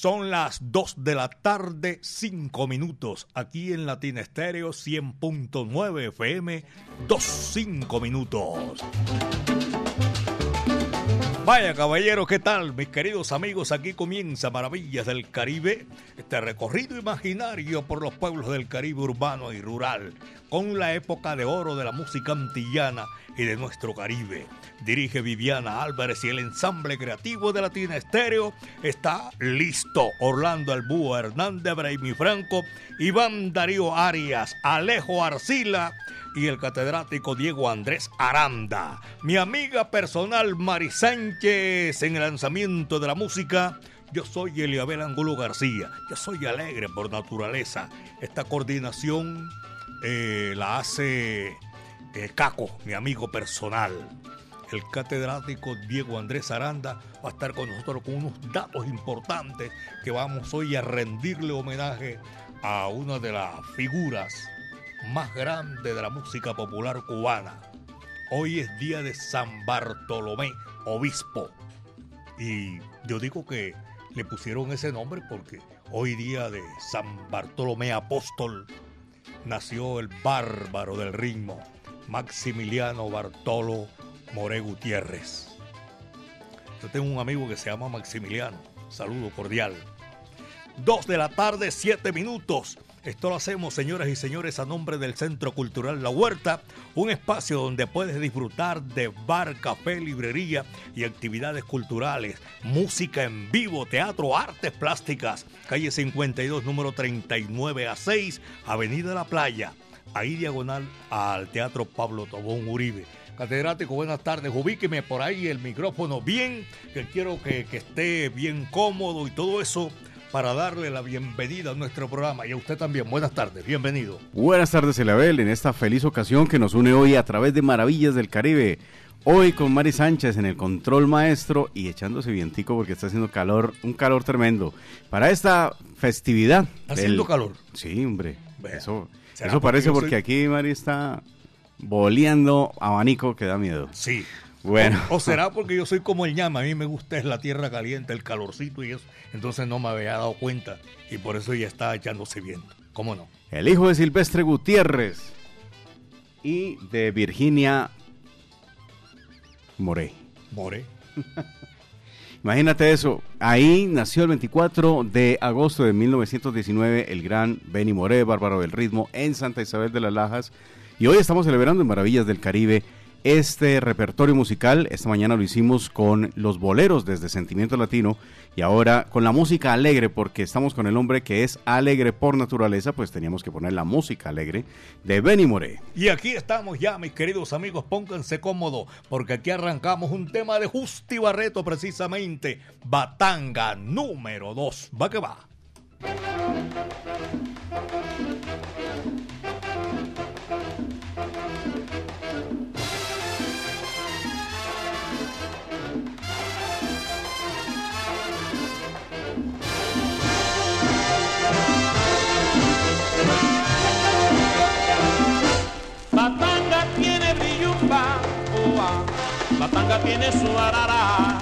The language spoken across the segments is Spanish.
Son las 2 de la tarde, 5 minutos, aquí en Latina Estéreo 100.9 FM, 2, 5 minutos. Vaya caballero, ¿qué tal? Mis queridos amigos, aquí comienza Maravillas del Caribe, este recorrido imaginario por los pueblos del Caribe urbano y rural, con la época de oro de la música antillana y de nuestro Caribe dirige Viviana Álvarez y el ensamble creativo de Latina Estéreo está listo. Orlando Albúa, Hernández Brahimi Franco, Iván Darío Arias, Alejo Arcila y el catedrático Diego Andrés Aranda. Mi amiga personal Mari Sánchez en el lanzamiento de la música. Yo soy Eliabel Angulo García. Yo soy alegre por naturaleza. Esta coordinación eh, la hace Caco, mi amigo personal el catedrático Diego Andrés Aranda va a estar con nosotros con unos datos importantes que vamos hoy a rendirle homenaje a una de las figuras más grandes de la música popular cubana. Hoy es día de San Bartolomé, obispo. Y yo digo que le pusieron ese nombre porque hoy día de San Bartolomé Apóstol nació el bárbaro del ritmo, Maximiliano Bartolo More Gutiérrez. Yo tengo un amigo que se llama Maximiliano. Saludo cordial. Dos de la tarde, siete minutos. Esto lo hacemos, señoras y señores, a nombre del Centro Cultural La Huerta, un espacio donde puedes disfrutar de bar, café, librería y actividades culturales, música en vivo, teatro, artes plásticas. Calle 52, número 39 a 6, Avenida La Playa, ahí diagonal al Teatro Pablo Tobón Uribe. Catedrático, buenas tardes. Ubíqueme por ahí el micrófono bien, que quiero que, esté bien cómodo y todo eso para darle la bienvenida a nuestro programa. Y a usted también, buenas tardes, bienvenido. Buenas tardes, Elabel, en esta feliz ocasión que nos une hoy a través de Maravillas del Caribe. Hoy con Mari Sánchez en el control maestro y echándose vientico porque está haciendo calor, un calor tremendo. Para esta festividad. ¿Está haciendo calor? Sí, hombre. eso, eso parece porque aquí Mari está boleando abanico que da miedo. Sí. Bueno. O, será porque yo soy como el llama, a mí me gusta es la tierra caliente, el calorcito y eso. Entonces no me había dado cuenta y por eso ya está echándose viento. ¿Cómo no? El hijo de Silvestre Gutiérrez y de Virginia More. More. Imagínate eso. Ahí nació el 24 de agosto de 1919 el gran Benny More, bárbaro del ritmo, en Santa Isabel de las Lajas y hoy estamos celebrando en Maravillas del Caribe este repertorio musical. Esta mañana lo hicimos con los boleros desde Sentimiento Latino y ahora con la música alegre porque estamos con el hombre que es alegre por naturaleza, pues teníamos que poner la música alegre de Benny Moré. Y aquí estamos ya, mis queridos amigos, pónganse cómodos porque aquí arrancamos un tema de Justi Barreto precisamente, Batanga número 2. Va que va. Batanga tiene su arara,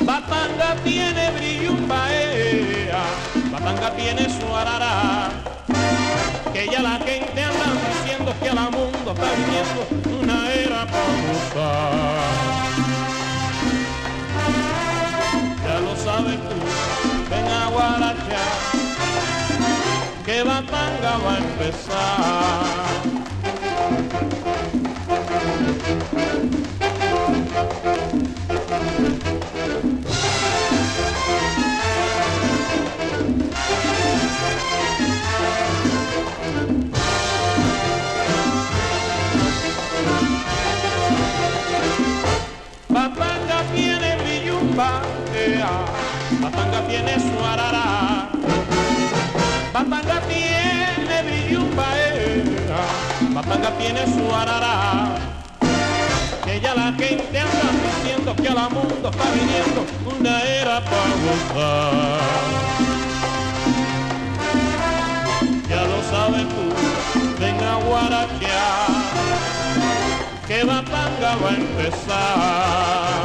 Batanga tiene brillumba, ea. Batanga tiene su arara. Que ya la gente anda diciendo que al mundo está viviendo una era famosa. Ya lo sabes tú, ven a Guarachá, que Batanga va a empezar. Batanga tiene su arara, Batanga tiene billupa, Batanga tiene su arara. Que ya la gente anda diciendo que al mundo está viniendo una era para gozar. Ya lo sabes tú, ven a que la tanga va a empezar.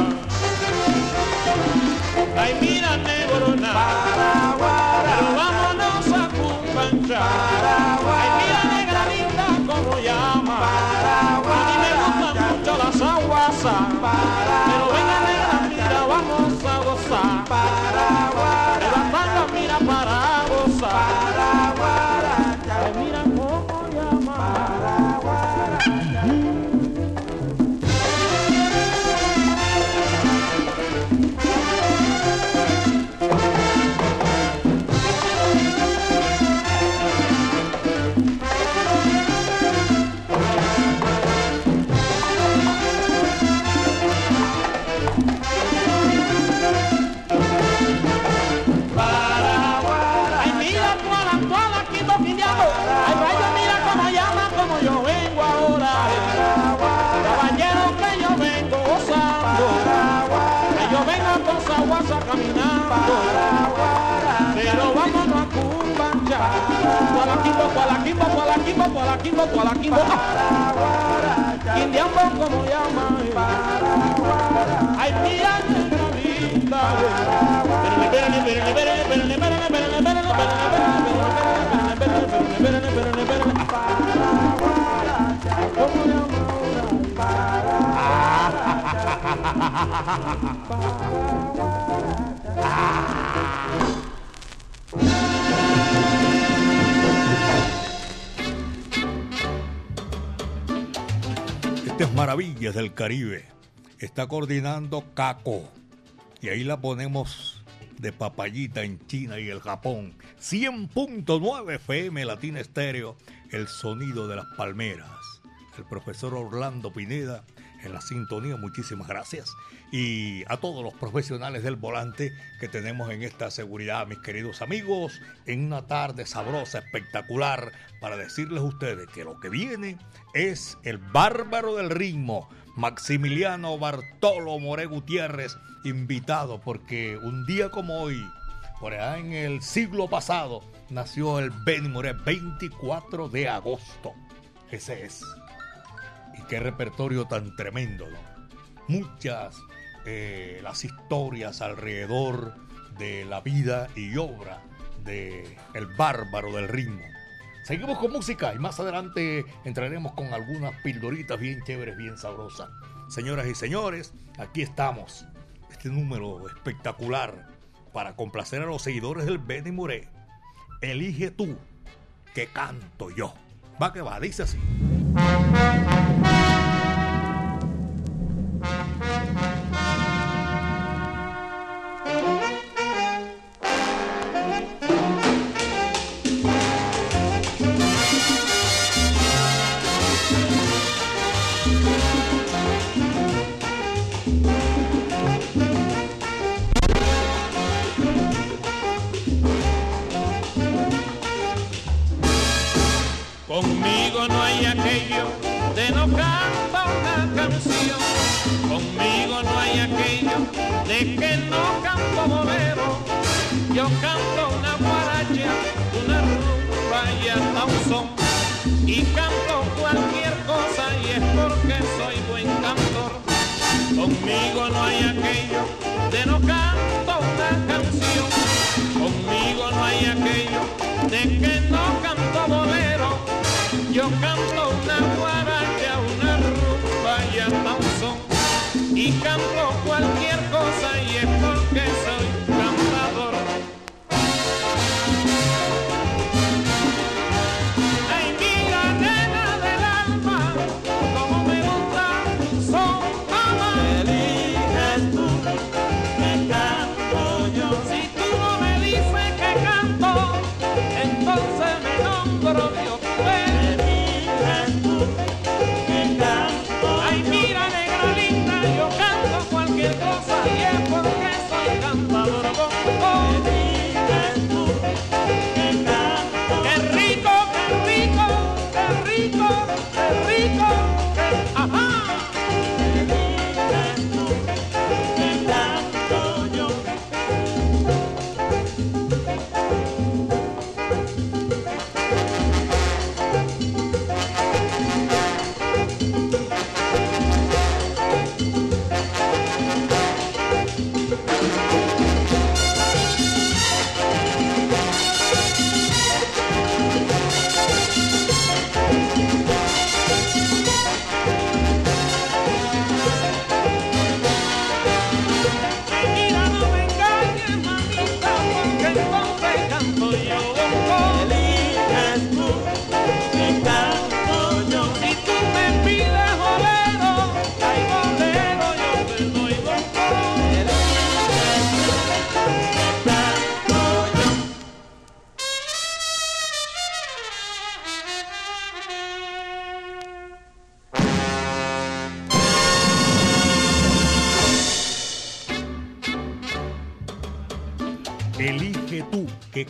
Ay, mira, negrona, pero vámonos a cumbanchar. sorrow. Cualaquimbo, cualaquimbo. Indiambo, como llama. Ay, espérale, espérale, espérale, espérale, espérale, espérale, espérale. ¿Cómo llama Estas maravillas del Caribe. Está coordinando Caco. Y ahí la ponemos de papayita en China y el Japón. 100.9 FM Latina Estéreo. El sonido de las palmeras. El profesor Orlando Pineda en la sintonía. Muchísimas gracias. Y a todos los profesionales del volante que tenemos en esta seguridad, mis queridos amigos, en una tarde sabrosa, espectacular, para decirles a ustedes que lo que viene es el bárbaro del ritmo, Maximiliano Bartolo More Gutiérrez, invitado porque un día como hoy, por allá en el siglo pasado, nació el Benny Moré, 24 de agosto. Ese es. Y qué repertorio tan tremendo, ¿no? Muchas eh, las historias alrededor de la vida y obra de el bárbaro del ritmo. Seguimos con música y más adelante entraremos con algunas pildoritas bien chéveres, bien sabrosas. Señoras y señores, aquí estamos. Este número espectacular para complacer a los seguidores del Benny Moré. Elige tú que canto yo. Va que va, dice así.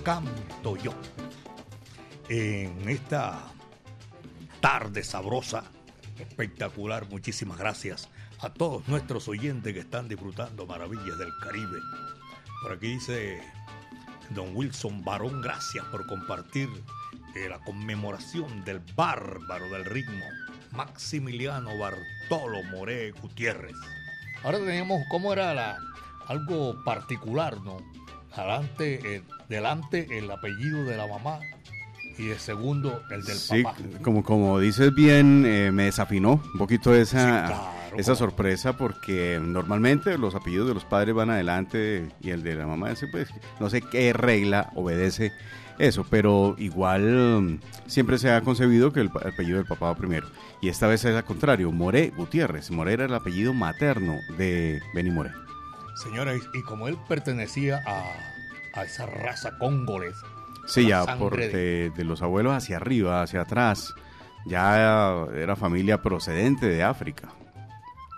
Canto yo. En esta tarde sabrosa, espectacular, muchísimas gracias a todos nuestros oyentes que están disfrutando maravillas del Caribe. Por aquí dice don Wilson Barón, gracias por compartir eh, la conmemoración del bárbaro del ritmo, Maximiliano Bartolo Moré Gutiérrez. Ahora tenemos cómo era la, algo particular, ¿no? Adelante, eh, delante el apellido de la mamá y de segundo el del sí, papá. como, como dices bien, eh, me desafinó un poquito esa, Sí, claro, esa sorpresa porque normalmente los apellidos de los padres van adelante y el de la mamá, pues no sé qué regla obedece eso, pero igual mm, siempre se ha concebido que el, el apellido del papá va primero. Y esta vez es al contrario, Moré Gutiérrez. Moré era el apellido materno de Benny Moré. Señora, y, como él pertenecía a, a esa raza congolés, Sí, ya por de- los abuelos hacia arriba, hacia atrás, ya era familia procedente de África,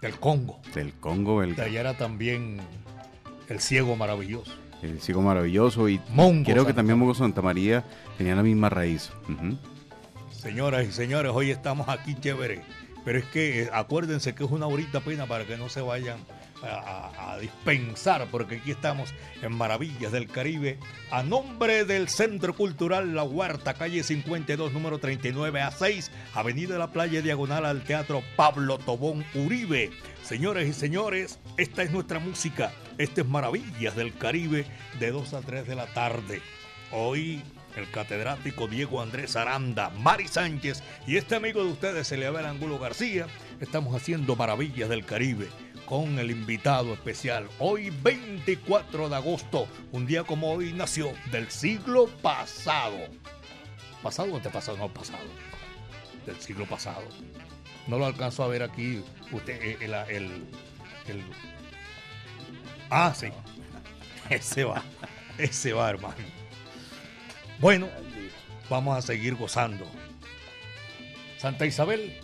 del Congo, del Congo, el, de allá era también el ciego maravilloso. el Ciego Maravilloso y Mongo creo que también Mongo Santa María tenían la misma raíz. Señoras y señores, hoy estamos aquí chévere, pero es que eh, acuérdense que es una horita pena para que no se vayan a, dispensar, porque aquí estamos en Maravillas del Caribe, a nombre del Centro Cultural La Huerta, calle 52, número 39 a 6, Avenida de la Playa, diagonal al Teatro Pablo Tobón Uribe. Señores y señores, esta es nuestra música, este es Maravillas del Caribe, de 2 a 3 de la tarde. Hoy el catedrático Diego Andrés Aranda, Mari Sánchez y este amigo de ustedes, Eliabel Angulo García, estamos haciendo maravillas del Caribe con el invitado especial. Hoy 24 de agosto, un día como hoy nació del siglo pasado. ¿Pasado o antepasado? No, pasado. Del siglo pasado. No lo alcanzó a ver aquí usted, eh, el, el, el- Ah, sí. Ese va. Ese va, hermano. Bueno, vamos a seguir gozando. Santa Isabel.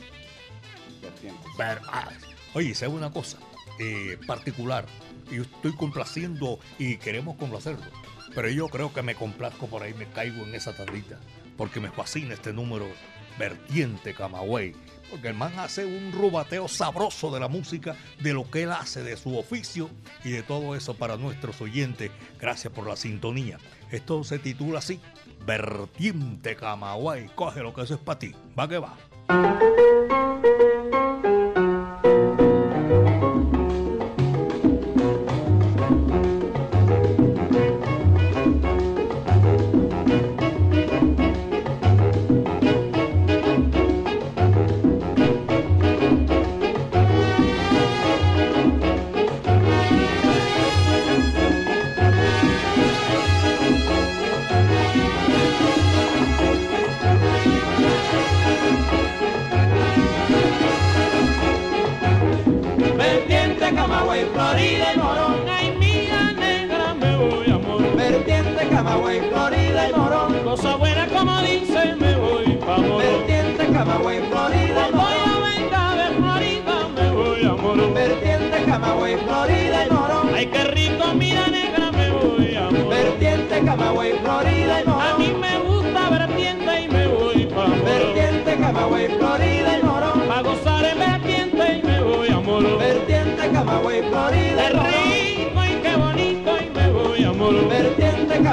Ver- ah, Oye, ¿sabe una cosa eh, particular? Y estoy complaciendo y queremos complacerlo. Pero yo creo que me complazco por ahí, me caigo en esa tardita. Porque me fascina este número vertiente Camagüey. Porque el man hace un rubateo sabroso de la música, de lo que él hace, de su oficio y de todo eso para nuestros oyentes. Gracias por la sintonía. Esto se titula así, Vertiente Camagüey. Coge lo que eso es para ti. Va que va.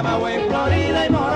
Camagüey, Florida y Morón.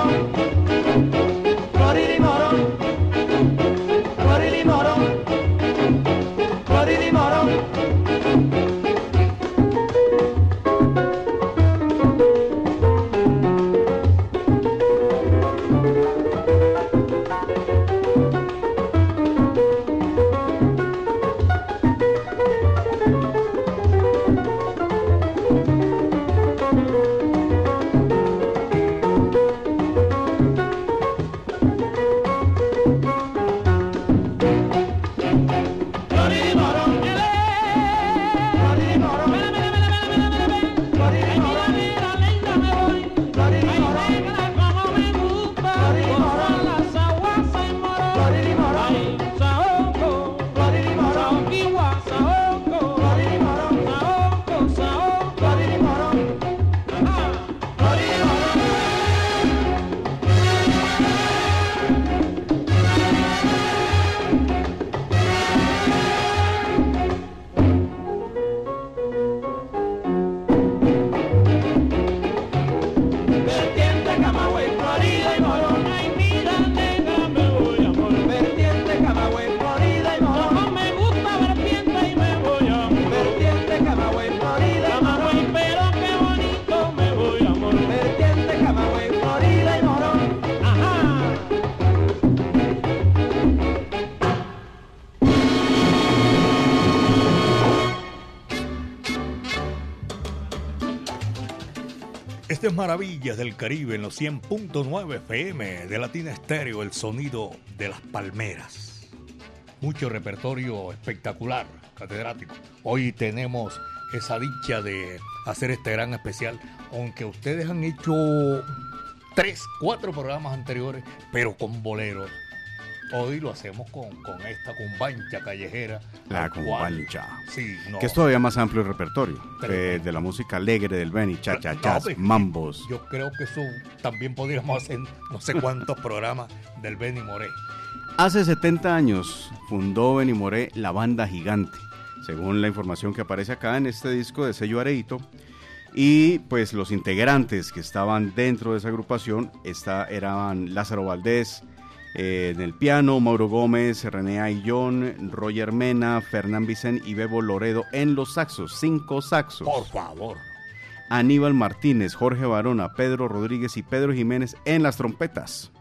Este es Maravillas del Caribe en los 100.9 FM de Latina Estéreo, el sonido de las palmeras. Mucho repertorio espectacular, catedrático. Hoy tenemos esa dicha de hacer este gran especial, aunque ustedes han hecho tres, cuatro programas anteriores, pero con boleros. Hoy lo hacemos con, con esta cumbancha callejera. La cumbancha. Sí, no. Que es todavía más amplio el repertorio Pero- de, de la música alegre del Benny, cha cha No, pues, mambos. Yo creo que eso también podríamos hacer no sé cuántos programas del Benny Moré. Hace 70 años fundó Benny Moré la banda gigante, según la información que aparece acá en este disco de sello Areito. Y pues los integrantes que estaban dentro de esa agrupación esta- eran Lázaro Valdés eh, en el piano, Mauro Gómez, René Ayllón, Roger Mena, Fernán Vicen y Bebo Loredo en los saxos, cinco saxos. Por favor. Aníbal Martínez, Jorge Barona, Pedro Rodríguez y Pedro Jiménez en las trompetas.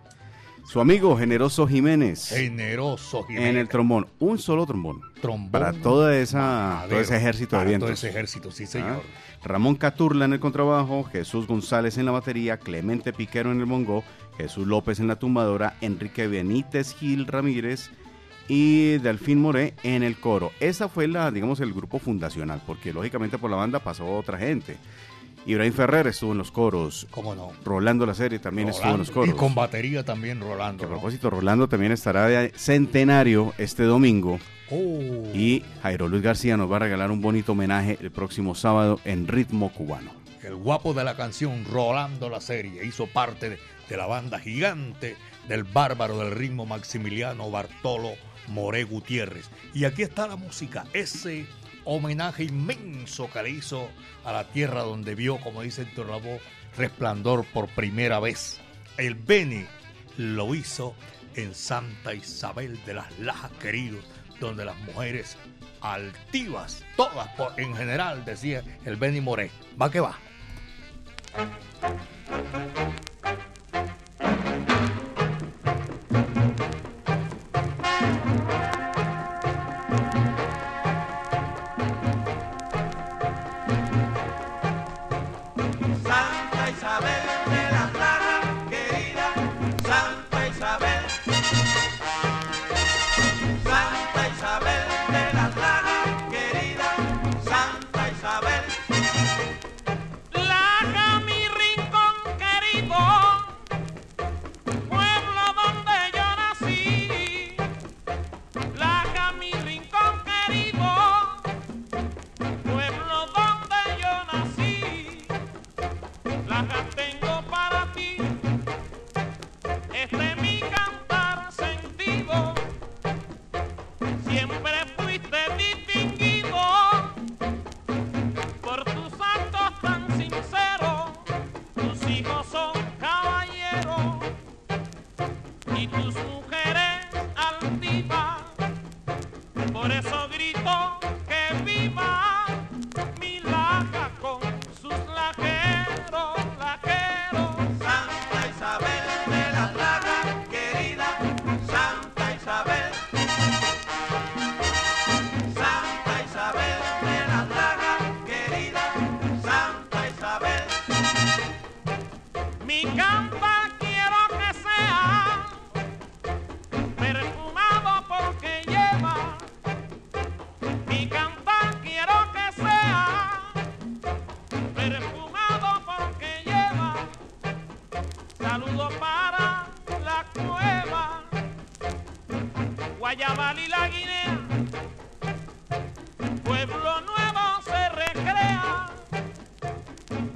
Su amigo Generoso Jiménez Generoso en Jiménez. el trombón, un solo trombón. trombón. Para toda esa, madero, todo ese ejército de para vientos. Todo ese ejército, sí, Ah, señor. Ramón Caturla en el contrabajo, Jesús González en la batería, Clemente Piquero en el bongo, Jesús López en la tumbadora, Enrique Benítez Gil Ramírez y Delfín Moré en el coro. Esa fue la, digamos, el grupo fundacional, porque lógicamente por la banda pasó otra gente. Ibrahim Ferrer estuvo en los coros, ¿Cómo no? Rolando la serie también estuvo en los coros. Y con batería también Rolando. a ¿no? propósito, Rolando también estará de centenario este domingo Oh. y Jairo Luis García nos va a regalar un bonito homenaje el próximo sábado en ritmo cubano. El guapo de la canción, Rolando la serie, hizo parte de, de la banda gigante del bárbaro del ritmo Maximiliano Bartolo Moré Gutiérrez. Y aquí está la música, ese homenaje inmenso que le hizo a la tierra donde vio, como dice Héctor Lavoe, resplandor por primera vez. El Beni lo hizo en Santa Isabel de las Lajas, queridos, donde las mujeres altivas, todas por- en general, decía el Beni Moré. Va que va.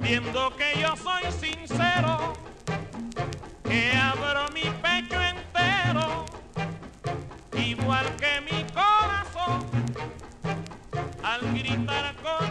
Viendo que yo soy sincero, que abro mi pecho entero, igual que mi corazón, al gritar con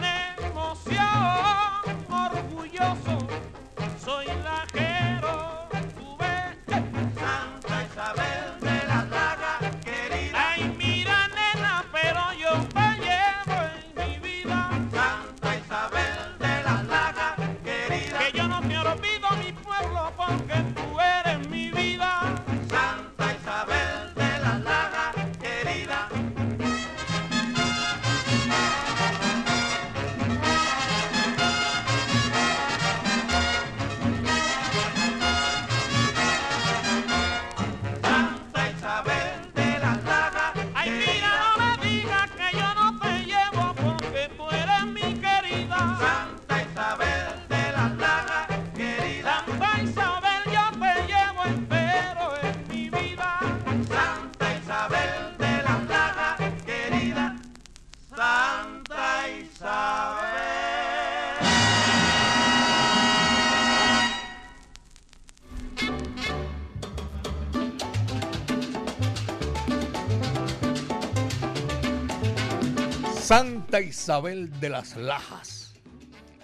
Isabel de las Lajas.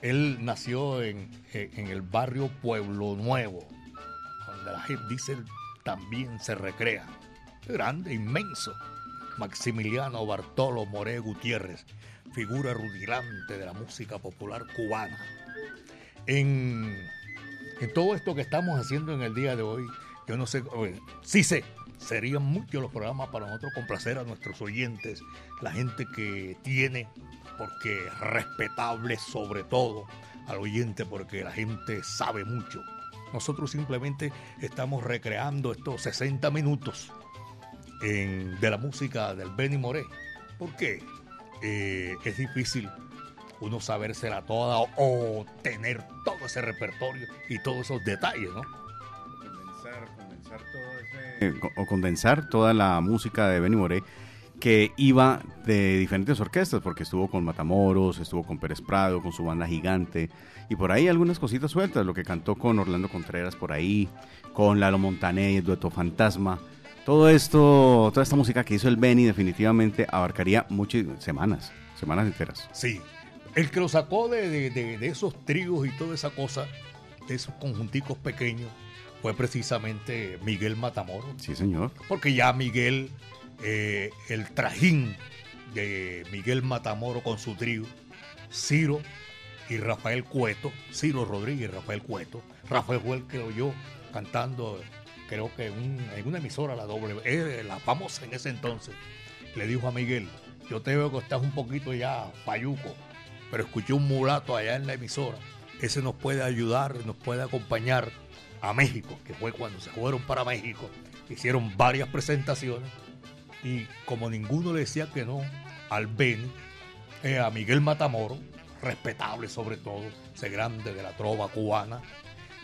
Él nació en, eh, en el barrio Pueblo Nuevo, donde la dice él también se recrea. Grande, inmenso. Maximiliano Bartolo More Gutiérrez, figura rutilante de la música popular cubana. En, en todo esto que estamos haciendo en el día de hoy, yo no sé, sí sé, serían muchos los programas para nosotros complacer a nuestros oyentes, la gente que tiene, porque respetable sobre todo al oyente, porque la gente sabe mucho. Nosotros simplemente estamos recreando estos 60 minutos en- de la música del Benny Moré. ¿Por qué? Eh, es difícil uno sabérsela toda o, o tener todo ese repertorio y todos esos detalles, ¿no? Eh, o condensar toda la música de Benny Moré que iba de diferentes orquestas, porque estuvo con Matamoros, estuvo con Pérez Prado, con su banda gigante, y por ahí algunas cositas sueltas, lo que cantó con Orlando Contreras por ahí, con Lalo Montané, el dueto Fantasma. Todo esto, toda esta música que hizo el Benny definitivamente abarcaría muchas semanas, semanas enteras. Sí. El que lo sacó de, de- de- de esos tríos y toda esa cosa, de esos conjunticos pequeños, fue precisamente Miguel Matamoros. Sí, señor. Porque ya Miguel, eh, el trajín de Miguel Matamoro con su trío, Ciro y Rafael Cueto, Ciro Rodríguez y Rafael Cueto. Rafael fue el que oyó cantando, creo que en una emisora, la doble, eh, la famosa en ese entonces. Le dijo a Miguel, yo te veo que estás un poquito ya payuco, pero escuché un mulato allá en la emisora. Ese nos puede ayudar, nos puede acompañar a México, que fue cuando se fueron para México. Hicieron varias presentaciones y como ninguno le decía que no al Beni, eh, a Miguel Matamoro, respetable sobre todo, ese grande de la trova cubana,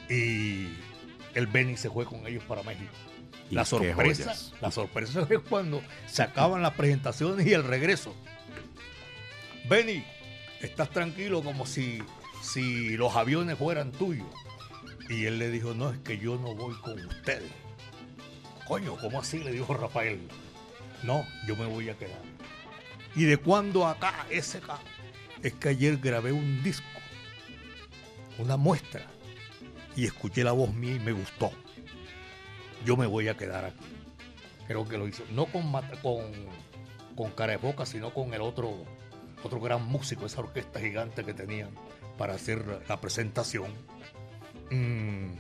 y el Beni se fue con ellos para México. La sorpresa, la sorpresa es cuando se acaban las presentaciones y el regreso. Benny, estás tranquilo como si, si los aviones fueran tuyos. Y él le dijo, no, es que yo no voy con ustedes. Coño, ¿cómo así? Le dijo Rafael. No, yo me voy a quedar. ¿Y de cuándo acá, ese acá? Es que ayer grabé un disco, una muestra, y escuché la voz mía y me gustó. Yo me voy a quedar aquí. Creo que lo hizo, no con, con, con cara de boca, sino con el otro, otro gran músico, esa orquesta gigante que tenían para hacer la presentación. Mm,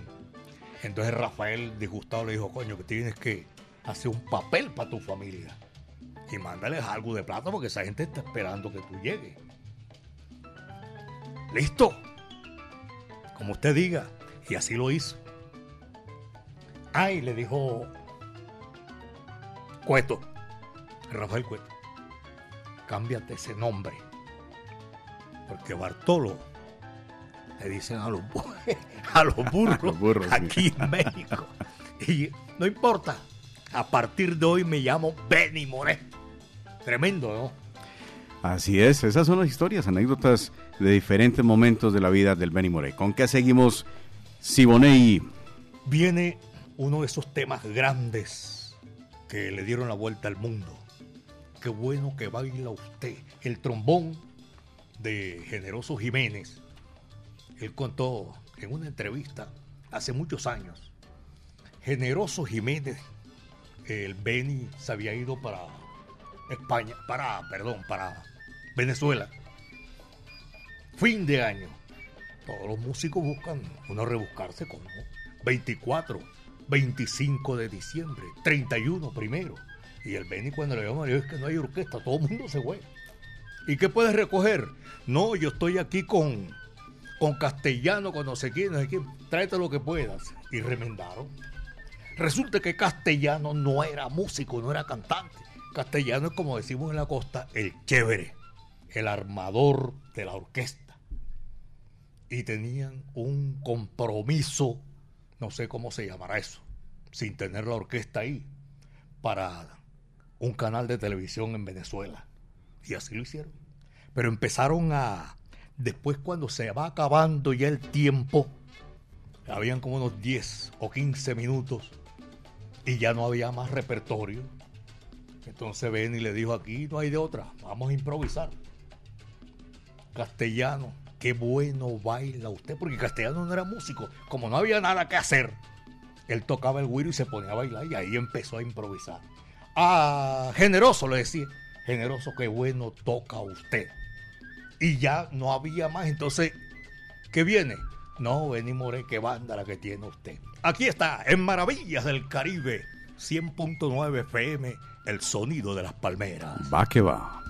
Entonces Rafael, disgustado, le dijo, coño, que tienes que hacer un papel para tu familia. Y mándales algo de plata porque esa gente está esperando que tú llegues. ¿Listo? Como usted diga. Y así lo hizo. Ay, le dijo Cueto, Rafael Cueto, cámbiate ese nombre. Porque Bartolo le dicen a los, a los burros, los burros, sí. aquí en México. Y no importa, a partir de hoy me llamo Benny Moré. Tremendo, ¿no? Así es, esas son las historias, anécdotas de diferentes momentos de la vida del Benny Moré. ¿Con qué seguimos, Siboney? viene uno de esos temas grandes que le dieron la vuelta al mundo. Qué bueno que baila usted. El trombón de Generoso Jiménez. Él contó en una entrevista hace muchos años. Generoso Jiménez, el Beni se había ido para España, para, perdón, para Venezuela. Fin de año. Todos los músicos buscan uno rebuscarse como 24, 25 de diciembre, 31 primero. Y el Beni cuando le llama, es que no hay orquesta, todo el mundo se fue. ¿Y qué puedes recoger? No, yo estoy aquí con, con castellano, con no sé quién, no sé quién. Tráete lo que puedas. Y remendaron. Resulta que castellano no era músico, no era cantante. Castellano es como decimos en la costa, el chévere, el armador de la orquesta y tenían un compromiso no sé cómo se llamará eso, sin tener la orquesta ahí, para un canal de televisión en Venezuela. Y así lo hicieron. Pero empezaron a, después cuando se va acabando ya el tiempo, habían como unos 10 o 15 minutos y ya no había más repertorio. Entonces y le dijo, aquí no hay de otra, vamos a improvisar. Castellano, qué bueno baila usted, porque Castellano no era músico, como no había nada que hacer, él tocaba el güiro y se ponía a bailar y ahí empezó a improvisar. Ah, generoso le decía, generoso, qué bueno toca usted. Y ya no había más, entonces, ¿qué viene? No, Benny More, qué banda la que tiene usted. Aquí está, en Maravillas del Caribe, 100.9 FM, el sonido de las palmeras. Va que va.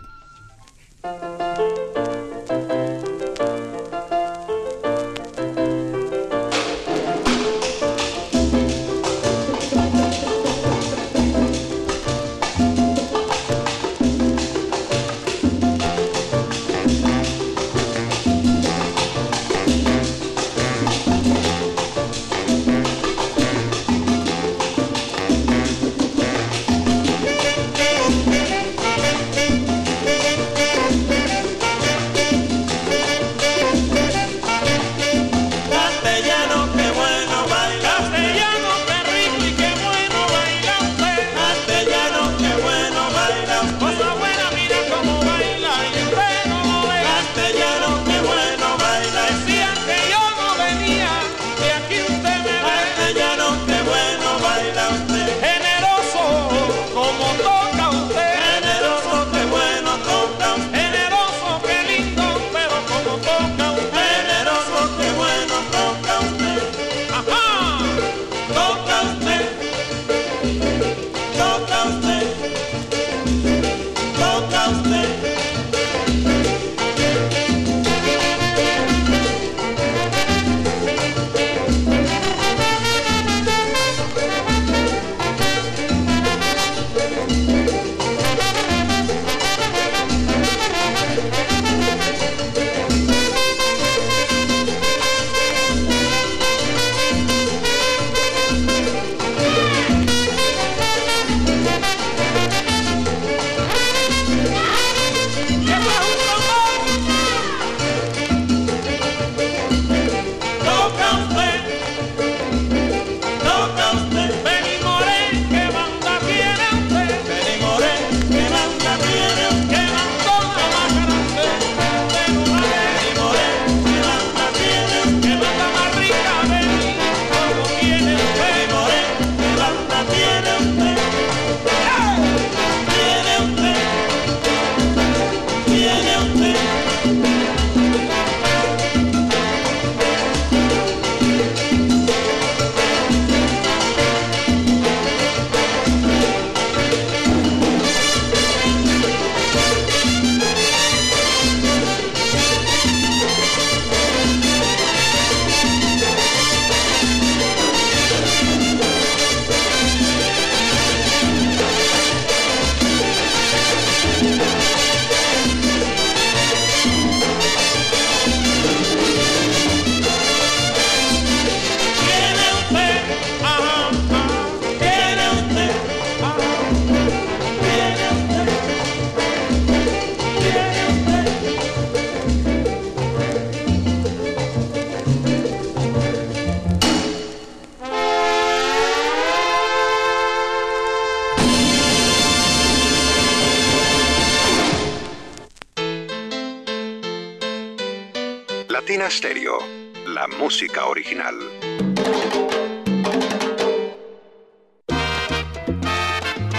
Música original.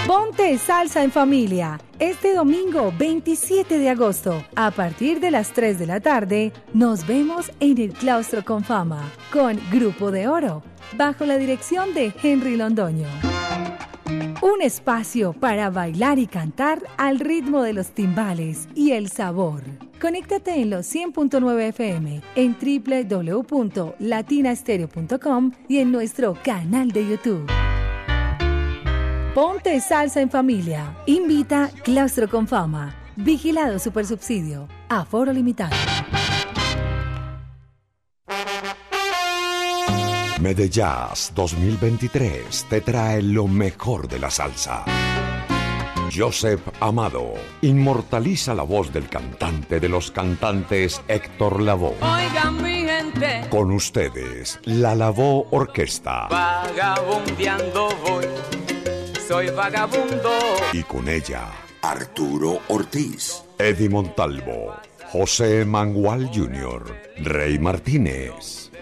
Ponte salsa en familia. Este domingo 27 de agosto, a partir de las 3 de la tarde, nos vemos en el Claustro con Fama con Grupo de Oro, bajo la dirección de Henry Londoño. Un espacio para bailar y cantar al ritmo de los timbales y el sabor. Conéctate en los 100.9 FM, en www.latinastereo.com y en nuestro canal de YouTube. Ponte salsa en familia. Invita Claustro con Fama. Vigilado Supersubsidio. Aforo limitado. Medellas 2023 te trae lo mejor de la salsa. Joseph Amado inmortaliza la voz del cantante de los cantantes Héctor Lavoe. Oigan mi gente, Con ustedes, la Lavoe Orquesta. vagabundeando voy, soy vagabundo. Y con ella, Arturo Ortiz. Eddie Montalvo, José Mangual Jr., Rey Martínez,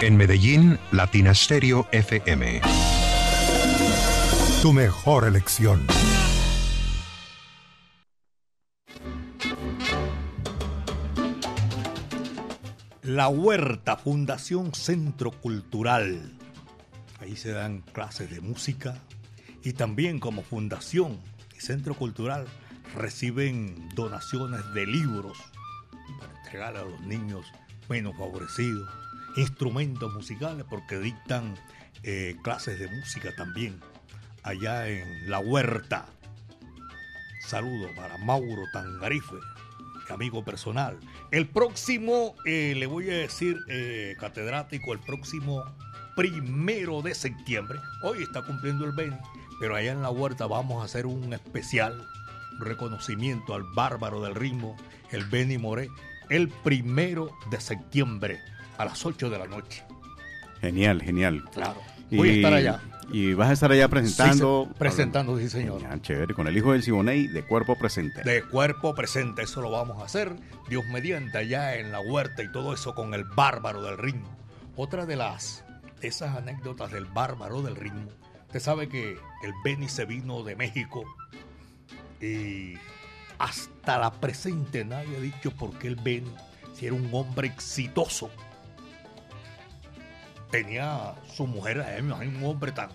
En Medellín, Latina Stereo FM. Tu mejor elección. La Huerta, Fundación Centro Cultural. Ahí se dan clases de música y también como fundación y centro cultural reciben donaciones de libros para entregar a los niños menos favorecidos, instrumentos musicales porque dictan eh, clases de música también allá en La Huerta. Saludo para Mauro Tangarife, amigo personal. El próximo, eh, le voy a decir, eh, catedrático, el próximo primero de septiembre. Hoy está cumpliendo el 20, pero allá en la huerta vamos a hacer un especial reconocimiento al bárbaro del ritmo, el Benny Moré, el primero de septiembre a las 8 de la noche. Genial, genial. Claro. Voy a estar allá. Y vas a estar allá presentando. Sí, presentando, sí, señor. Genial, chévere. Con el hijo del Siboney de cuerpo presente. De cuerpo presente, eso lo vamos a hacer. Dios mediante allá en la huerta y todo eso con el bárbaro del ritmo. Otra de las de esas anécdotas del bárbaro del ritmo. Usted sabe que el Benny se vino de México y hasta la presente nadie ha dicho por qué el Benny, si era un hombre exitoso, tenía su mujer, eh, me un hombre tan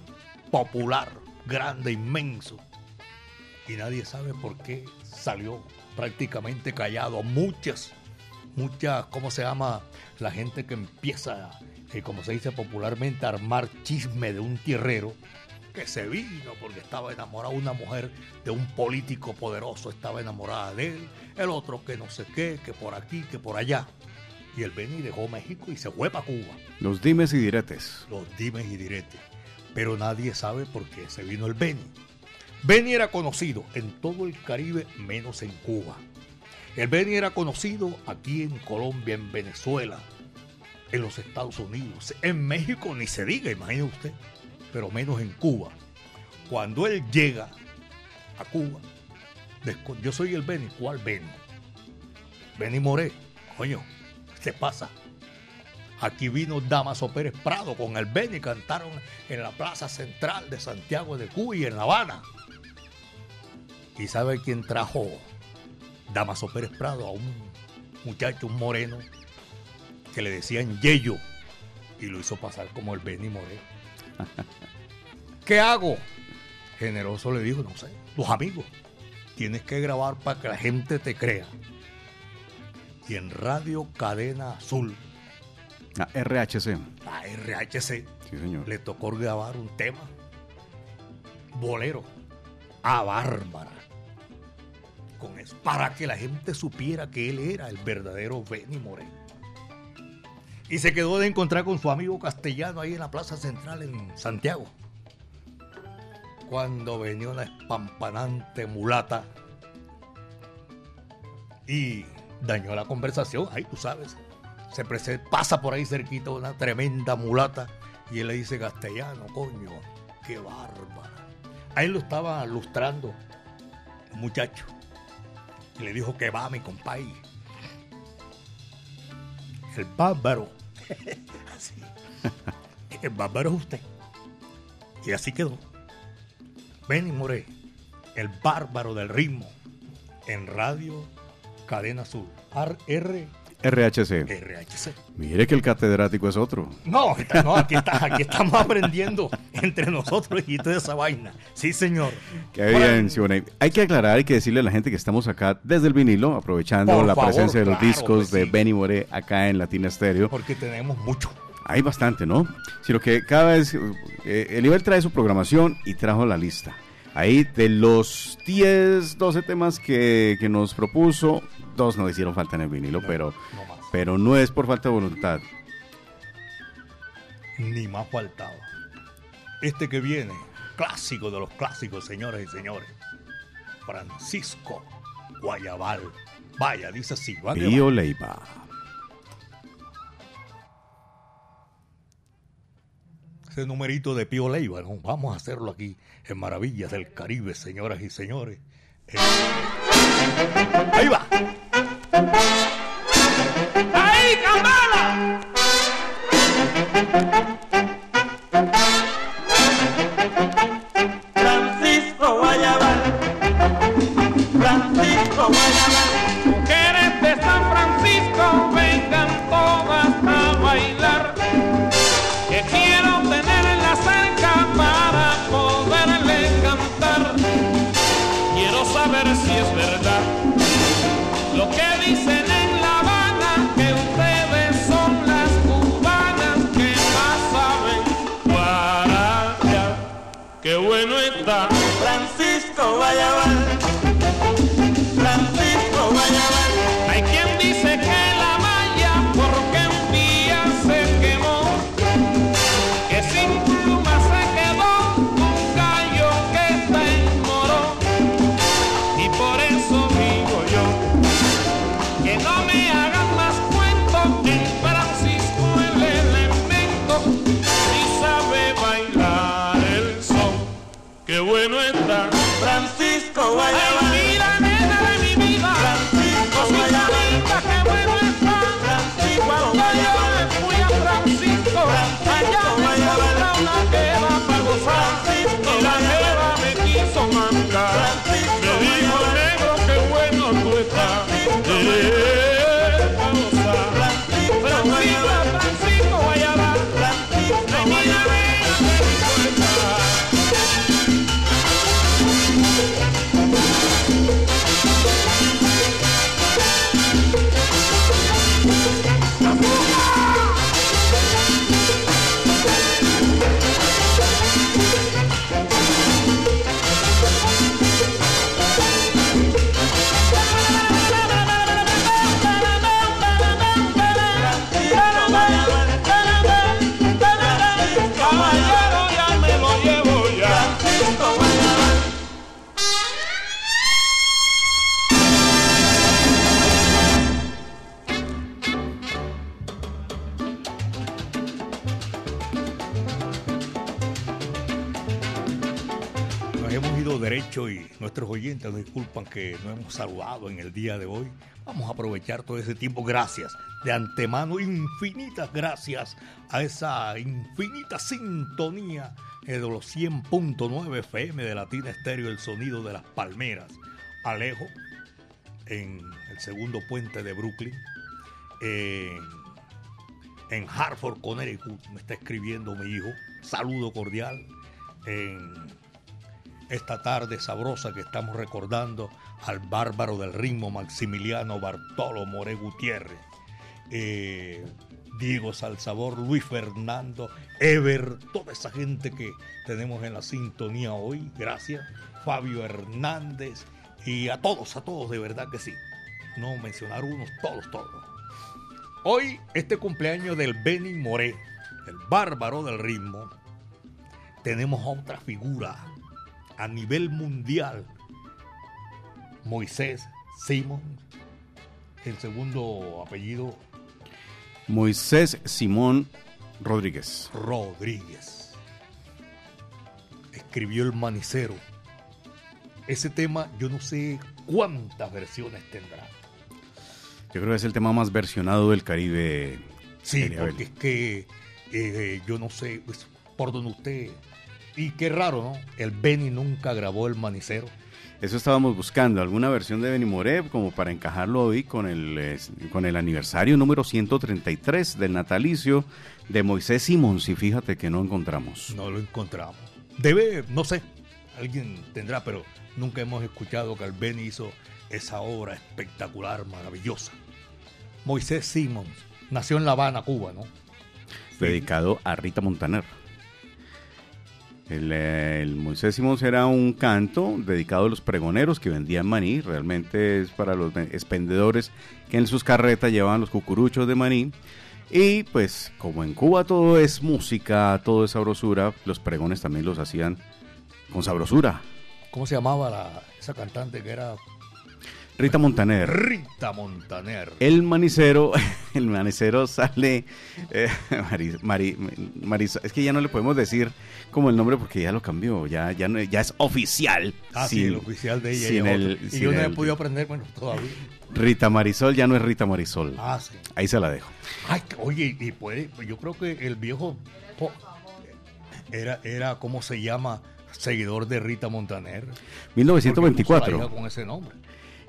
popular, grande, inmenso. Y nadie sabe por qué salió prácticamente callado. Muchas, muchas, ¿cómo se llama? La gente que empieza, eh, como se dice popularmente, a armar chisme de un tierrero que se vino porque estaba enamorado de una mujer de un político poderoso, estaba enamorada de él, el otro que no sé qué, que por aquí, que por allá. Y el Beni dejó México y se fue para Cuba Los dimes y diretes. los dimes y diretes. Pero nadie sabe por qué se vino el Beni. Beni era conocido en todo el Caribe menos en Cuba. El Beni era conocido aquí en Colombia, en Venezuela, en los Estados Unidos, en México ni se diga, imagine usted, pero menos en Cuba. Cuando él llega a Cuba, yo soy el Beni, ¿cuál Beni? Beni Moré, coño, ¿qué te pasa? Aquí vino Damaso Pérez Prado con el Beni, cantaron en la Plaza Central de Santiago de Cuba y en La Habana. ¿Y sabe quién trajo Damaso Pérez Prado? A un muchacho, un moreno, que le decían Yeyo, y lo hizo pasar como el Beni Moreno. ¿Qué hago? Generoso le dijo, no sé, tus amigos, tienes que grabar para que la gente te crea. Y en Radio Cadena Azul, Ah, RHC. la RHC, Sí, señor. le tocó grabar un tema, bolero, a Bárbara, con eso, para que la gente supiera que él era el verdadero Benny Moreno. Y se quedó de encontrar con su amigo castellano ahí en la Plaza Central en Santiago. Cuando venía una espampanante mulata y dañó la conversación, ahí tú sabes. Se pasa por ahí cerquita una tremenda mulata y él le dice castellano, coño, qué bárbara. Ahí lo estaba lustrando un muchacho. Y le dijo que va, mi compay. El bárbaro. Así. El bárbaro es usted. Y así quedó. Benny Moré, el bárbaro del ritmo, en radio Cadena Azul. R RHC. RHC. Mire que el catedrático es otro. No, no, aquí, está- aquí estamos aprendiendo entre nosotros y toda esa vaina. Sí, señor. Qué bien, Siboney. Hay que aclarar, hay que decirle a la gente que estamos acá desde el vinilo, aprovechando la favor, presencia de los claro discos de sí. Benny Moré acá en Latina Stereo. Porque tenemos mucho. Hay bastante, ¿no? Sino que cada vez, eh, el nivel trae su programación y trajo la lista. Ahí de los 10, 12 temas que, que nos propuso, dos no hicieron falta en el vinilo, pero, no pero no es por falta de voluntad. Ni más faltaba. Este que viene, clásico de los clásicos, señores y señores. Francisco Guayabal. Vaya, dice así. Pío Leiva. Ese numerito de Pío Leiva, ¿no? Vamos a hacerlo aquí en Maravillas del Caribe, señoras y señores. Eh, Ahí va. ¡Ahí, Cambala! Que no hemos saludado en el día de hoy. Vamos a aprovechar todo ese tiempo. Gracias. De antemano, infinitas gracias a esa infinita sintonía de los 100.9 FM de Latina Estéreo, el sonido de las palmeras. Alejo, en el segundo puente de Brooklyn. En, Hartford, Connecticut, me está escribiendo mi hijo. Saludo cordial. Esta tarde sabrosa que estamos recordando al bárbaro del ritmo Maximiliano Bartolo More Gutiérrez, eh, Diego Salsabor, Luis Fernando, Ever, toda esa gente que tenemos en la sintonía hoy, gracias, Fabio Hernández y a todos, a todos, de verdad que sí, no mencionar unos, todos, todos. Hoy este cumpleaños del Benny Moré, el bárbaro del ritmo, tenemos a otra figura a nivel mundial. Moisés Simon, el segundo apellido Moisés Simón Rodríguez. Rodríguez. escribió el manicero. Ese tema yo no sé cuántas versiones tendrá. Yo creo que es el tema más versionado del Caribe. Sí, porque es que eh, yo no sé pues, por donde usted... Y qué raro, ¿no? El Benny nunca grabó el manicero. Eso estábamos buscando, alguna versión de Benny Moré como para encajarlo hoy con el, eh, con el aniversario número 133 del natalicio de Moisés Simons. Y fíjate que no encontramos. No lo encontramos. Debe, no sé, alguien tendrá, pero nunca hemos escuchado que el Benny hizo esa obra espectacular, maravillosa. Moisés Simons nació en La Habana, Cuba, ¿no? dedicado a Rita Montaner. El, eh, el Moisés era un canto dedicado a los pregoneros que vendían maní, realmente es para los expendedores que en sus carretas llevaban los cucuruchos de maní. Y pues como en Cuba todo es música, todo es sabrosura, los pregones también los hacían con sabrosura. ¿Cómo se llamaba la, esa cantante que era Rita Montaner. Rita Montaner? El manicero, el manicero sale, eh, Mari- Mari- Maris- es que ya no le podemos decir como el nombre porque ya lo cambió, ya, ya, no- ya es oficial. Ah, sí, el oficial de ella. sin y, el- y sin yo no he podido aprender, bueno, todavía. Rita Marisol ya no es Rita Marisol. Ah, sí. Ahí se la dejo. Ay, oye, y puede, yo creo que el viejo era, era, ¿cómo se llama? Seguidor de Rita Montaner. Porque puso a la 1924. hija con ese nombre.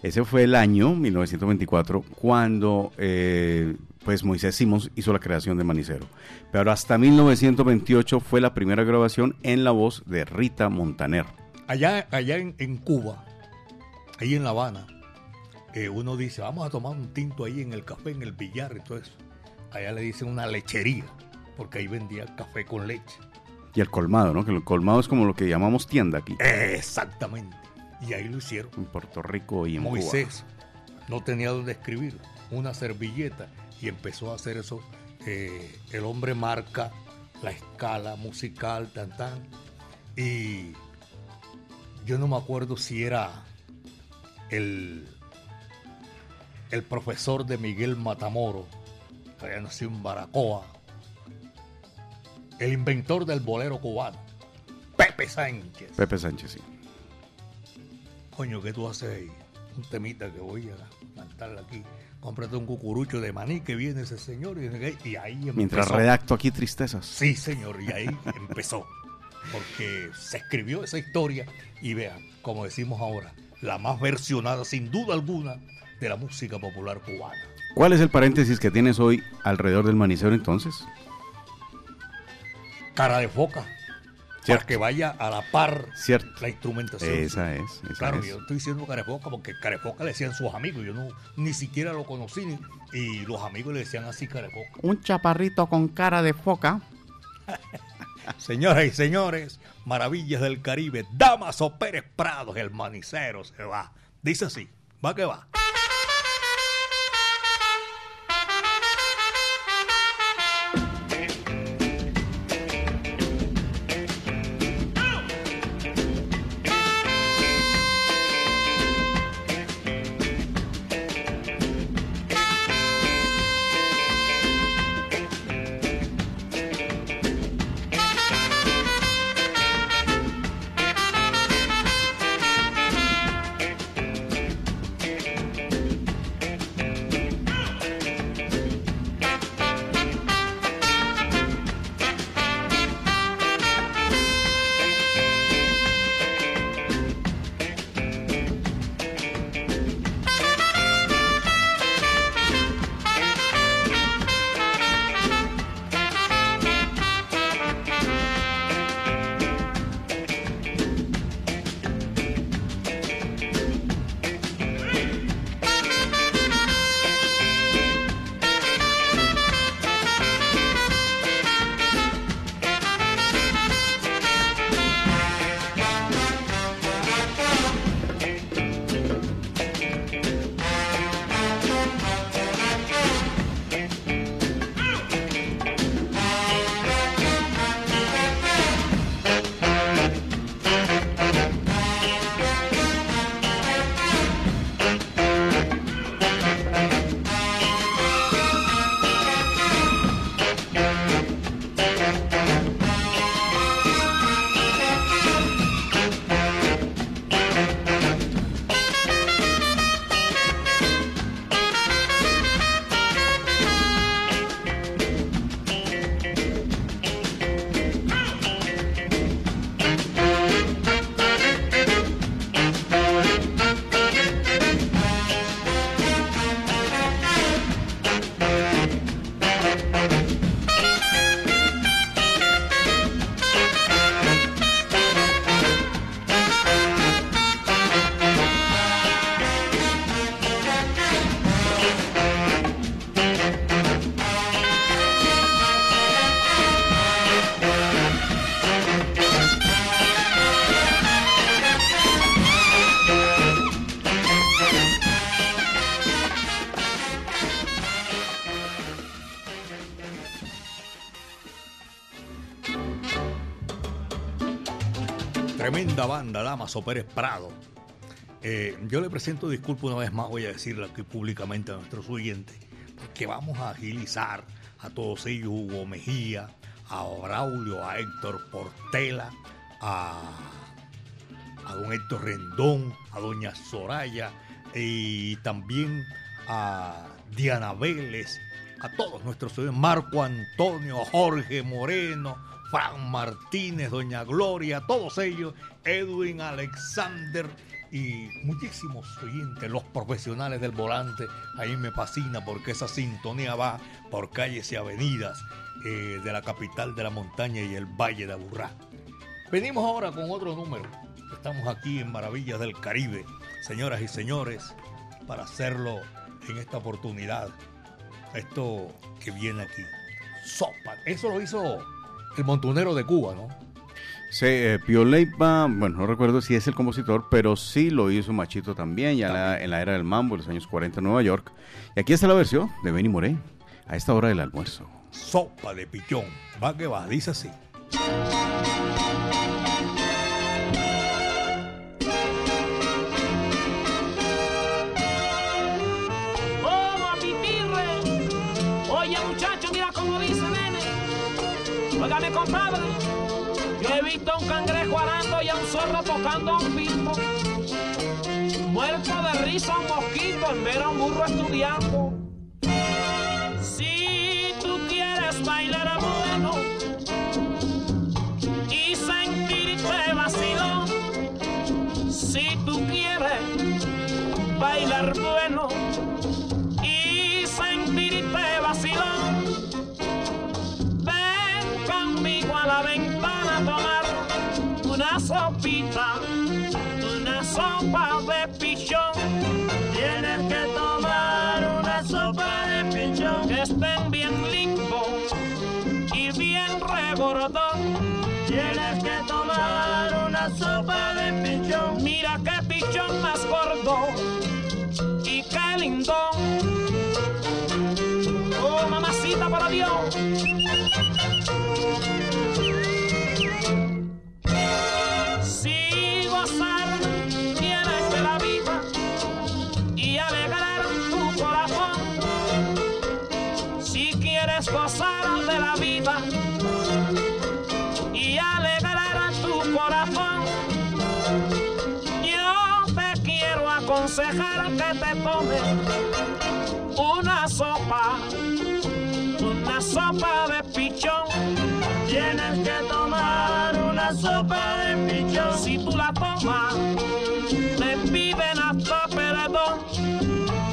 Ese fue el año 1924 cuando eh, pues Moisés Simons hizo la creación de Manicero. Pero hasta 1928 fue la primera grabación en la voz de Rita Montaner. Allá, allá en, en Cuba, ahí en La Habana, eh, uno dice, vamos a tomar un tinto ahí en el café, en el billar y todo eso. Allá le dicen una lechería, porque ahí vendía café con leche. Y el colmado, ¿no? Que el colmado es como lo que llamamos tienda aquí. Exactamente. Y ahí lo hicieron. En Puerto Rico y en Cuba. Moisés no tenía donde escribir, una servilleta, y empezó a hacer eso. eh, el hombre marca la escala musical, tan tan. Y yo no me acuerdo si era el, el profesor de Miguel Matamoro, que había nacido en Baracoa, el inventor del bolero cubano, Pepe Sánchez. Pepe Sánchez, sí. Coño, ¿qué tú haces ahí? Un temita que voy a cantar aquí. Cómprate un cucurucho de maní que viene ese señor. Y, y ahí empezó. Mientras redacto aquí tristezas. Sí, señor, y ahí empezó. Porque se escribió esa historia y vean, como decimos ahora, la más versionada, sin duda alguna, de la música popular cubana. ¿Cuál es el paréntesis que tienes hoy alrededor del manicero entonces? Cara de foca. Para que vaya a la par Cierto. la instrumentación. Esa es, esa claro, es. yo estoy diciendo carefoca porque carefoca le decían sus amigos. Yo no ni siquiera lo conocí ni- y los amigos le decían así carefoca. Un chaparrito con cara de foca. Señoras y señores, maravillas del Caribe, Damaso Pérez Prados, el manicero se va. Dice así, va que va. Pérez Prado. Eh, yo le presento disculpas una vez más, voy a decirle aquí públicamente a nuestros oyentes, porque vamos a agilizar a todos ellos, Hugo Mejía, a Braulio, a Héctor Portela, a, a don Héctor Rendón, a doña Soraya y también a Diana Vélez, a todos nuestros oyentes, Marco Antonio, Jorge Moreno, Fran Martínez, doña Gloria, todos ellos, Edwin Alexander y muchísimos oyentes, los profesionales del volante, ahí me fascina porque esa sintonía va por calles y avenidas eh, de la capital de la montaña y el Valle de Aburrá. Venimos ahora con otro número. Estamos aquí en Maravillas del Caribe, señoras y señores, para hacerlo en esta oportunidad. Esto que viene aquí. Sopa. Eso lo hizo el montunero de Cuba, ¿no? Sí, eh, Pío Leiva, bueno, no recuerdo si es el compositor, pero sí lo hizo Machito también, ya la- en la era del mambo, en los años 40 en Nueva York. Y aquí está la versión de Benny Moré, a esta hora del almuerzo. Sopa de pichón. Va que va, dice así. Visto a un cangrejo arando y a un zorro tocando un pito. Muerto de risa un mosquito en ver a un burro estudiando. Si tú quieres bailar bueno y sentirte vacilón, si tú quieres bailar bueno y sentirte vacilón. Sopa de pichón. Tienes que tomar una sopa de pichón. Que estén bien limpios y bien regordón. Tienes que tomar una sopa de pichón. Mira qué pichón más gordo y qué lindo. Oh, mamacita, para Dios. Te una sopa, una sopa de pichón. Tienes que tomar una sopa de pichón. Si tú la tomas, te piden hasta perdón.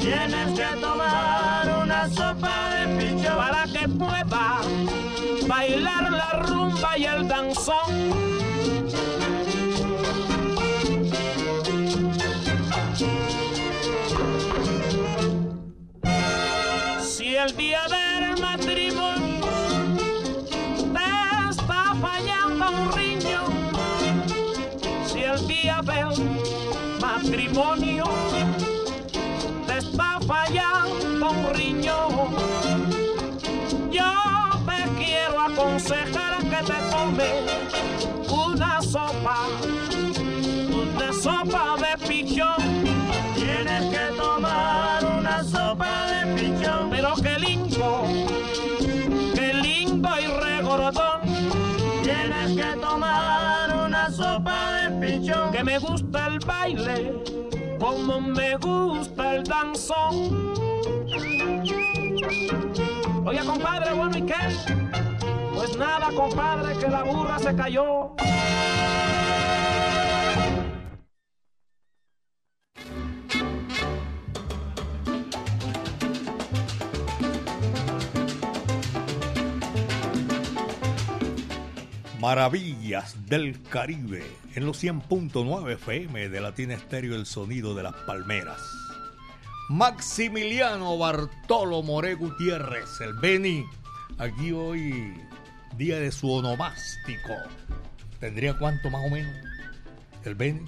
Tienes que tomar una sopa de pichón para que puedas bailar la rumba y el danzón. El día del matrimonio te está fallando un riño, si el día del matrimonio te está fallando un riñón, yo te quiero aconsejar que te tomes una sopa, Que me gusta el baile, como me gusta el danzón. Oye, compadre, bueno, ¿y qué? Pues nada, compadre, que la burra se cayó. Maravillas del Caribe en los 100.9 FM de Latina Estéreo El Sonido de las Palmeras. Maximiliano Bartolo More Gutiérrez, el Beni, aquí hoy día de su onomástico. ¿Tendría cuánto más o menos? El Beni.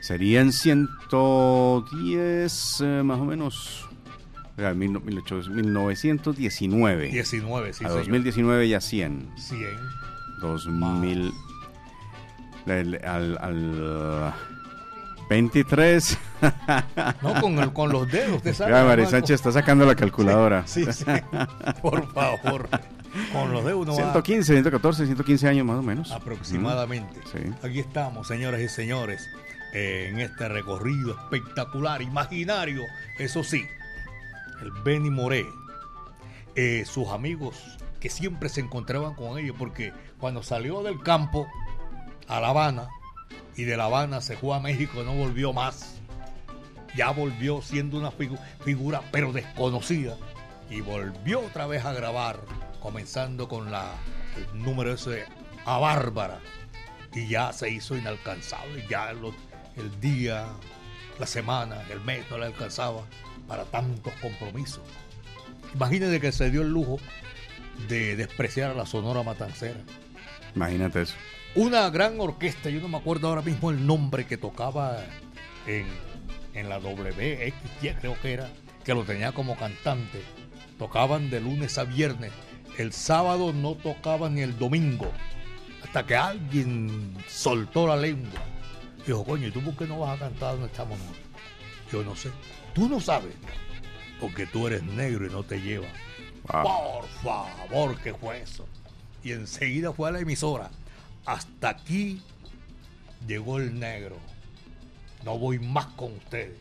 Serían 110 eh, más o menos. Oiga, mil no- mil ocho- 1919. 19, sí, A señor. 2019 ya 100. 100. 2000. del- al, al 23. No, con, el- con los dedos. Ya, María. Sánchez está sacando la calculadora. Sí, sí. Por favor. Con los dedos va 115, 114, 115 años más o menos. aproximadamente. Sí. Aquí estamos, señoras y señores, eh, en este recorrido espectacular, imaginario, eso sí, el Benny Moré, eh, sus amigos que siempre se encontraban con ellos, porque cuando salió del campo a La Habana y de La Habana se fue a México, no volvió más. Ya volvió siendo una figu- figura, pero desconocida, y volvió otra vez a grabar, comenzando con la, el número ese a Bárbara y ya se hizo inalcanzable. Ya el día, la semana, el mes no le alcanzaba para tantos compromisos. Imagínense que se dio el lujo de despreciar a la Sonora Matancera. Imagínate eso. Una gran orquesta, yo no me acuerdo ahora mismo el nombre que tocaba en, en la WXY, creo que era, que lo tenía como cantante. Tocaban de lunes a viernes. El sábado no tocaban ni el domingo. Hasta que alguien soltó la lengua. Dijo, coño, ¿y tú por qué no vas a cantar donde estamos nosotros? Yo no sé. Tú no sabes. Porque tú eres negro y no te llevan. Wow. Por favor, ¿qué fue eso? Y enseguida fue a la emisora. Hasta aquí llegó el negro. No voy más con ustedes.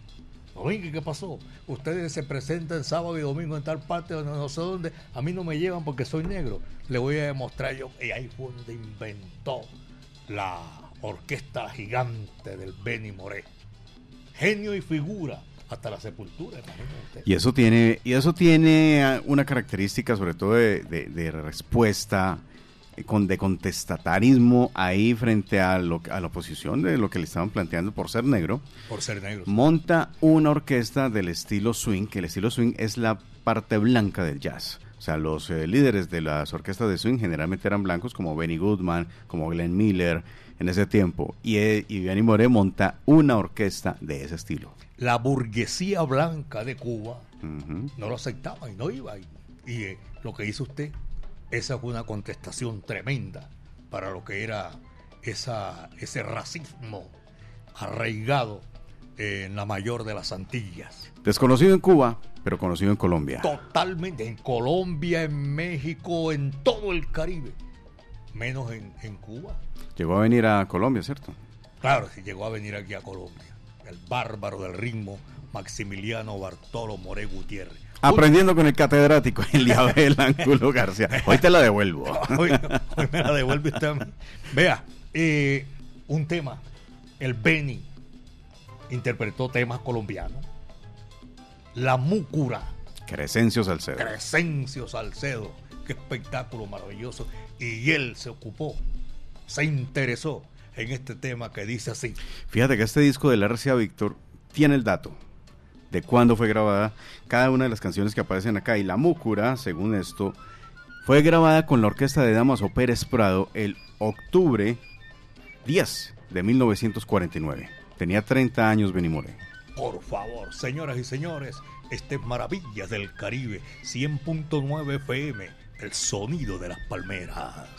Oye, ¿qué pasó? Ustedes se presentan sábado y domingo en tal parte no sé dónde. A mí no me llevan porque soy negro. Le voy a demostrar yo. Y ahí fue donde inventó la orquesta gigante del Benny Moré. Genio y figura hasta la sepultura, usted. Y eso tiene, y eso tiene ah, una característica sobre todo de, de- de respuesta, eh, con, de contestatarismo ahí frente a, lo, a la oposición de lo que le estaban planteando por ser negro. Por ser negro. Monta una orquesta del estilo swing, que el estilo swing es la parte blanca del jazz. O sea, los eh, líderes de las orquestas de swing generalmente eran blancos como Benny Goodman, como Glenn Miller en ese tiempo. Y, y Benny Moré monta una orquesta de ese estilo. La burguesía blanca de Cuba no lo aceptaba y no iba. Y, y, eh, lo que hizo usted, esa fue una contestación tremenda para lo que era esa, ese racismo arraigado en la mayor de las Antillas. Desconocido en Cuba, pero conocido en Colombia. Totalmente, en Colombia, en México, en todo el Caribe, menos en, en Cuba. Llegó a venir a Colombia, ¿cierto? Claro, si llegó a venir aquí a Colombia, el bárbaro del ritmo Maximiliano Bartolo More Gutiérrez. Aprendiendo con el catedrático Eliabel Ángulo García. Hoy te la devuelvo. Hoy, hoy me la devuelve usted a mí. Vea, eh, un tema. El Beni interpretó temas colombianos. La Múcura, Crescencio Salcedo. Crescencio Salcedo. Qué espectáculo maravilloso. Y él se ocupó, se interesó en este tema que dice así. Fíjate que este disco del RCA Víctor tiene el dato de cuándo fue grabada cada una de las canciones que aparecen acá. Y La Múcura, según esto, fue grabada con la orquesta de Damaso Pérez Prado el octubre 10 de 1949. Tenía 30 años Benny Moré. Por favor, señoras y señores, este es Maravillas del Caribe, 100.9 FM, el sonido de las palmeras.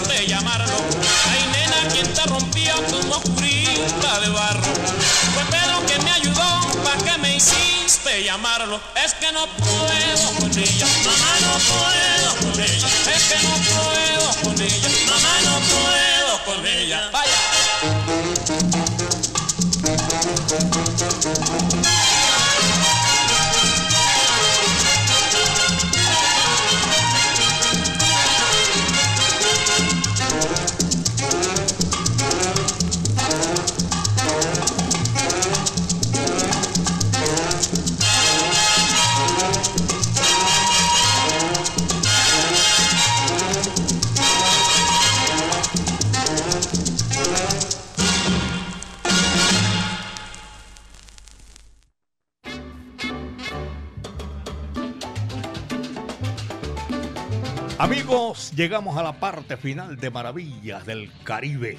Llamarlo? Ay nena, quien te rompió tu mucurita de barro? Fue Pedro que me ayudó, ¿pa' que me hiciste llamarlo? Es que no puedo con ella, mamá no puedo con ella, es que no puedo con ella, mamá no puedo con ella. Vaya. Llegamos a la parte final de Maravillas del Caribe.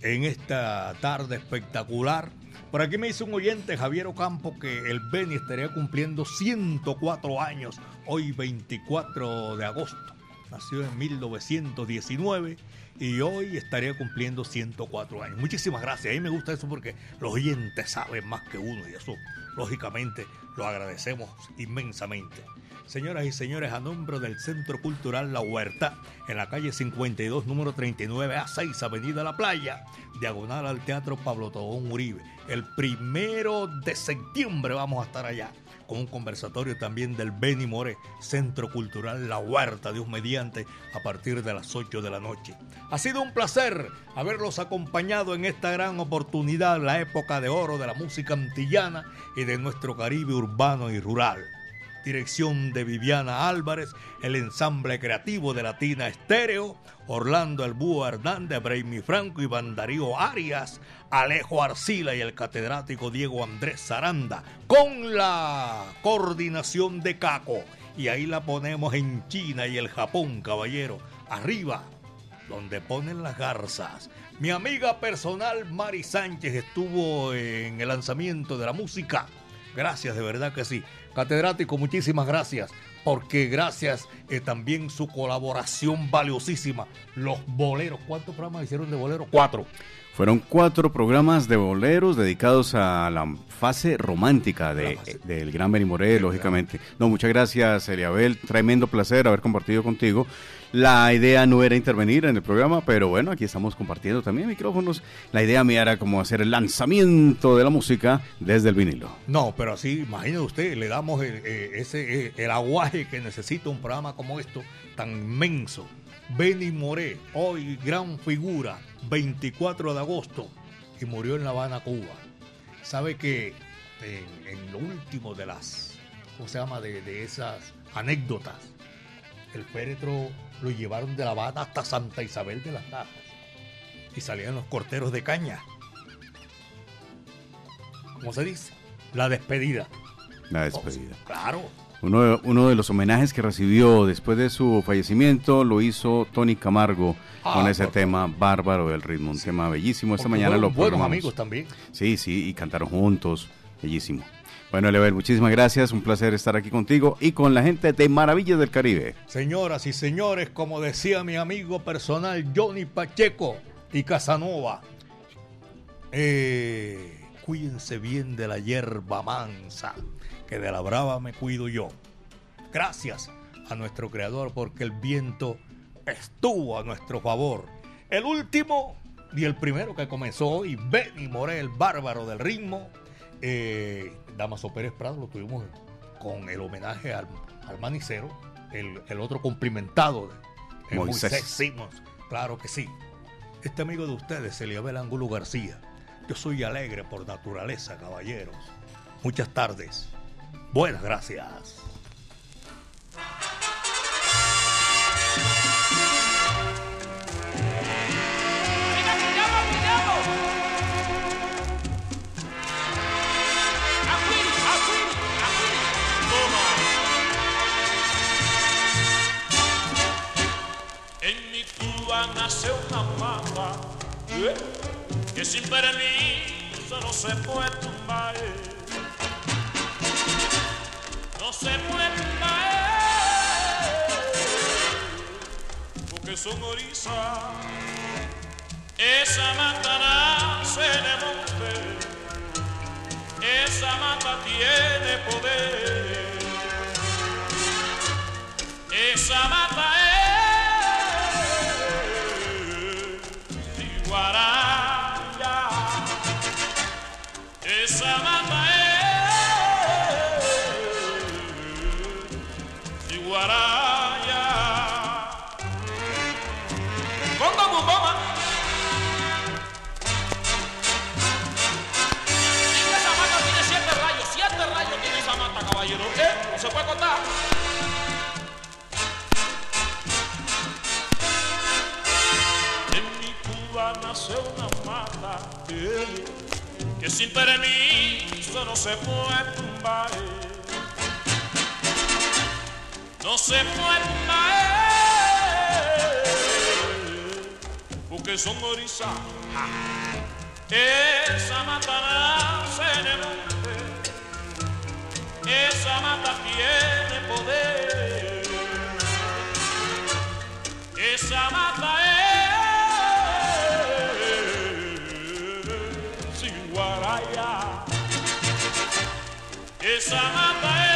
En esta tarde espectacular. Por aquí me hizo un oyente, Javier Ocampo, que el Beni estaría cumpliendo 104 años, hoy 24 de agosto. Nació en 1919 y hoy estaría cumpliendo 104 años. Muchísimas gracias. A mí me gusta eso porque los oyentes saben más que uno y eso, lógicamente, lo agradecemos inmensamente. Señoras y señores, a nombre del Centro Cultural La Huerta, en la calle 52, número 39 a 6, Avenida La Playa, diagonal al Teatro Pablo Tobón Uribe. El primero de septiembre vamos a estar allá con un conversatorio también del Beni More, Centro Cultural La Huerta, Dios mediante, a partir de las 8 de la noche. Ha sido un placer haberlos acompañado en esta gran oportunidad, la época de oro de la música antillana y de nuestro Caribe urbano y rural dirección de Viviana Álvarez, el ensamble creativo de Latina Estéreo, Orlando El Búho Hernández, Braimi Franco y Darío Arias, Alejo Arcila y el catedrático Diego Andrés Zaranda, con la coordinación de Caco. Y ahí la ponemos en China y el Japón, caballero. Arriba, donde ponen las garzas. Mi amiga personal Mari Sánchez estuvo en el lanzamiento de la música. Gracias, de verdad que sí. Catedrático, muchísimas gracias, porque gracias eh, también su colaboración valiosísima. Los boleros, ¿cuántos programas hicieron de boleros? Cuatro. Fueron cuatro programas de boleros dedicados a la fase romántica de, del Gran Benimoré, lógicamente. No, muchas gracias, Eliabel. Tremendo placer haber compartido contigo. La idea no era intervenir en el programa, pero bueno, aquí estamos compartiendo también micrófonos. La idea mía era como hacer el lanzamiento de la música desde el vinilo. No, pero así, imagínese usted, le damos el, eh, ese, eh, el aguaje que necesita un programa como esto, tan inmenso. Benny Moré, hoy gran figura, 24 de agosto, y murió en La Habana, Cuba. Sabe que en, en lo último de las, ¿cómo se llama? De, de esas anécdotas, el féretro lo llevaron de La Habana hasta Santa Isabel de las Lajas y salían los corteros de caña. ¿Cómo se dice? La despedida. La despedida. Oh, claro. Uno de, uno de los homenajes que recibió después de su fallecimiento lo hizo Tony Camargo Ah, con ese tema Bárbaro del Ritmo, un tema bellísimo. Esta Porque mañana lo buenos programamos. amigos también. Sí, sí, y cantaron juntos, bellísimo. Bueno, Lever, muchísimas gracias, un placer estar aquí contigo y con la gente de Maravillas del Caribe. Señoras y señores, como decía mi amigo personal Johnny Pacheco y Casanova, eh, cuídense bien de la hierba mansa, que de la brava me cuido yo. Gracias a nuestro creador porque el viento estuvo a nuestro favor. El último y el primero que comenzó hoy, Benny Moré, el bárbaro del ritmo. Eh, Damaso Pérez Prado lo tuvimos con el homenaje al, al manicero, el, el otro cumplimentado de Moisés. Moisés Simons. Claro que sí. Este amigo de ustedes, Eliabel Angulo García. Yo soy alegre por naturaleza, caballeros. Muchas tardes. Buenas gracias. Nace una mata eh, que sin permiso no se puede tumbar. Se eh, porque son orizas. Esa mata nace de monte, esa mata tiene poder. Esa mata es Iguaraya. Esa mata sin permiso no se puede tumbar. No se puede tumbar porque son orizas. Esa mata nace en el monte, esa mata tiene poder. Esa mata es guaraya. Esa mata